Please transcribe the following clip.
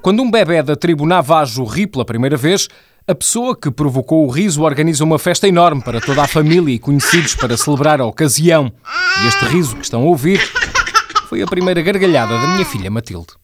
Quando um bebê da tribo Navajo ri pela primeira vez, a pessoa que provocou o riso organiza uma festa enorme para toda a família e conhecidos para celebrar a ocasião. E este riso que estão a ouvir foi a primeira gargalhada da minha filha Matilde.